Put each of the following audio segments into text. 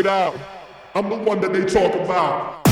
it out. I'm the one that they talk about.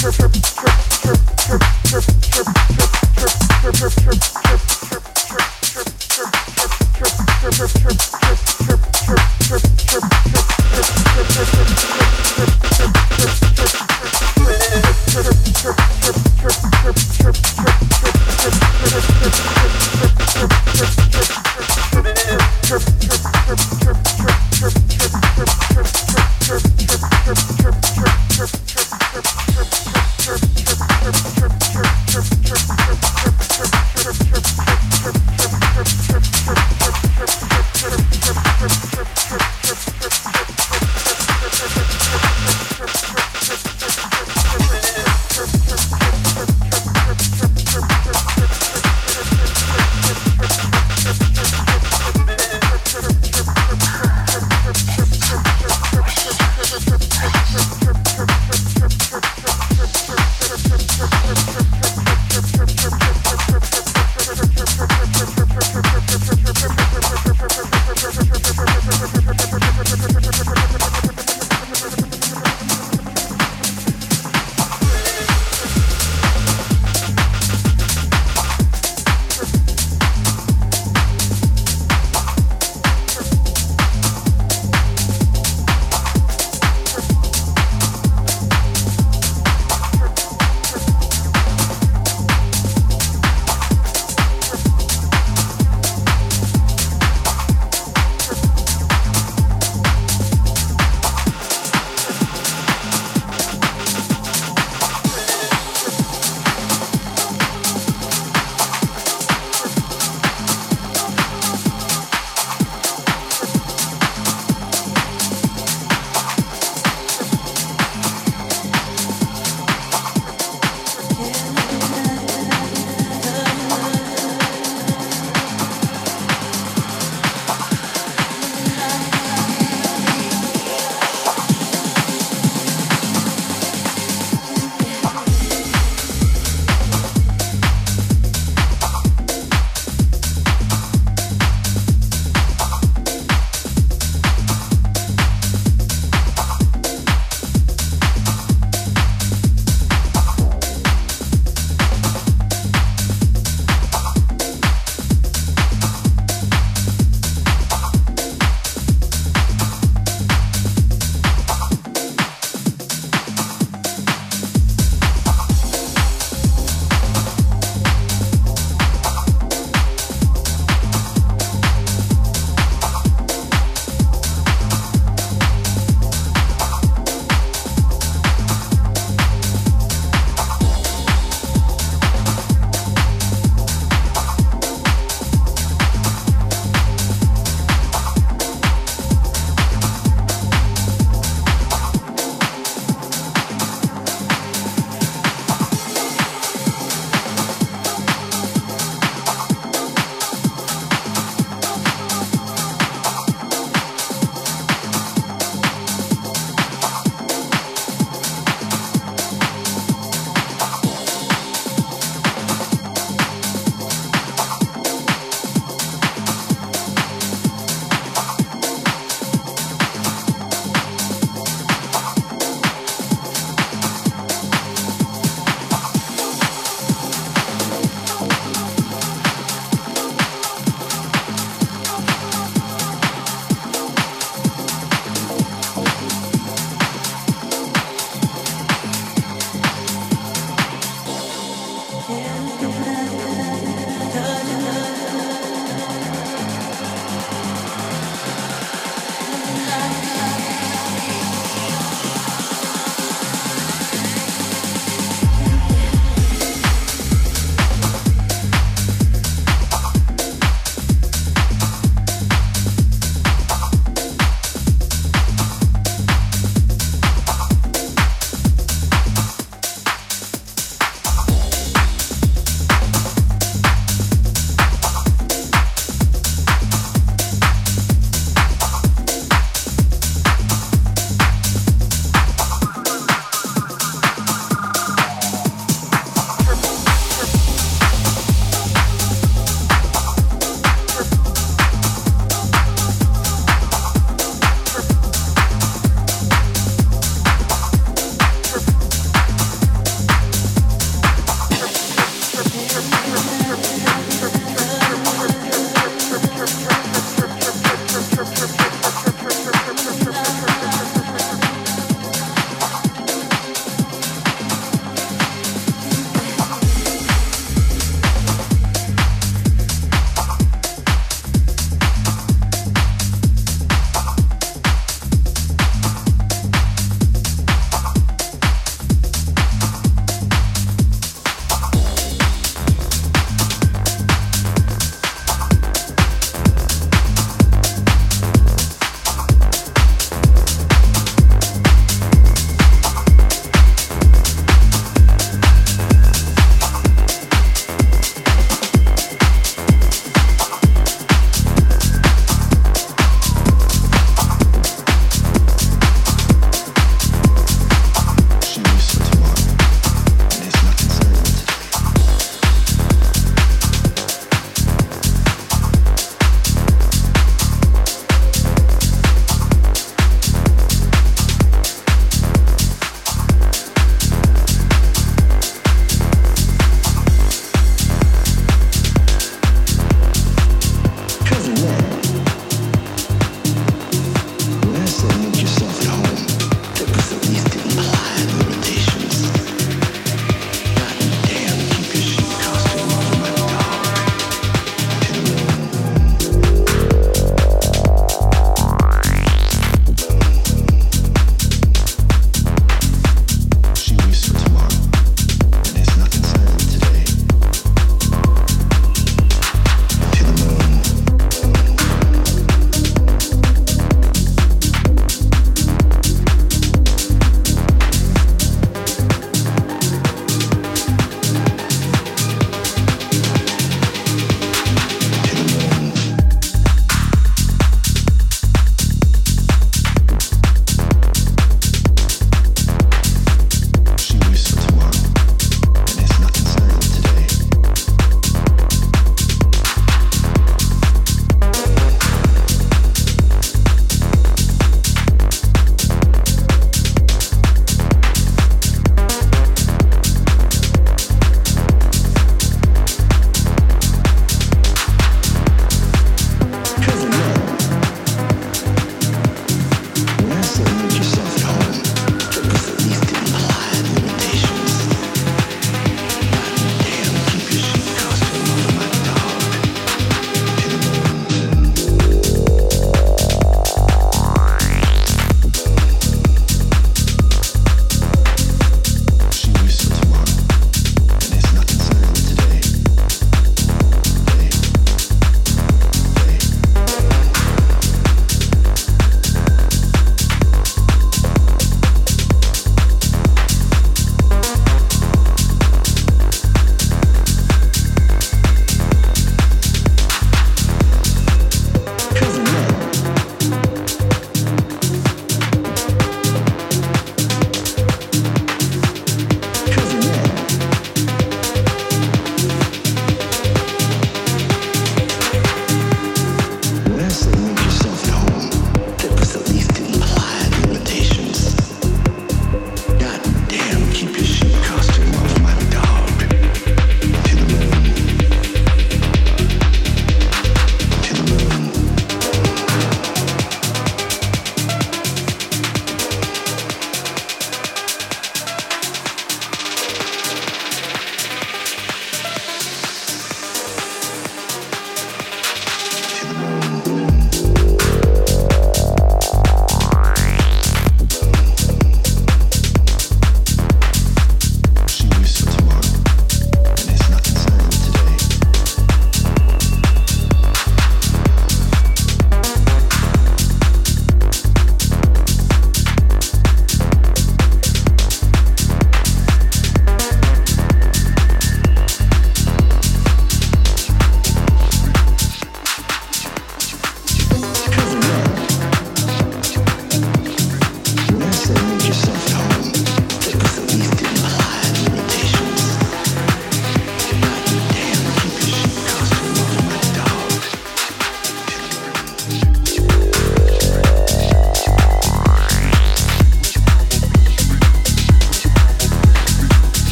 per per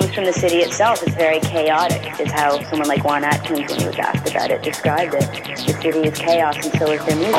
comes from the city itself. It's very chaotic, is how someone like Juan Atkins, when he was asked about it, described it. The city is chaos, and so is their music.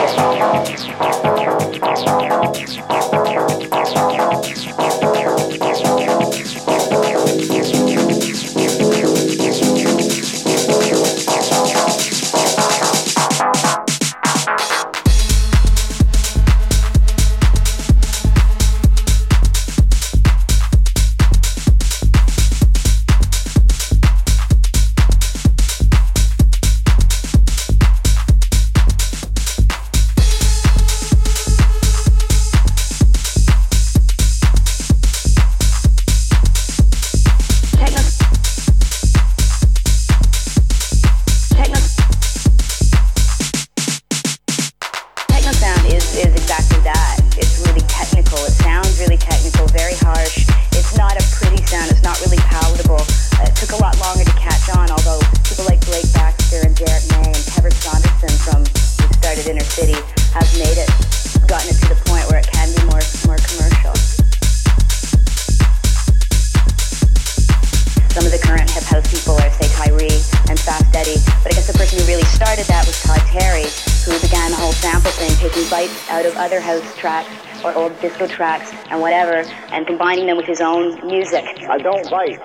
vocal tracks and whatever and combining them with his own music. I don't bite.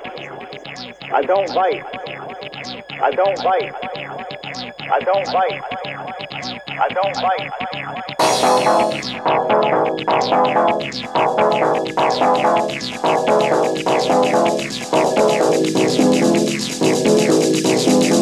I don't bite. I don't bite. I don't bite. I don't bite. I don't bite.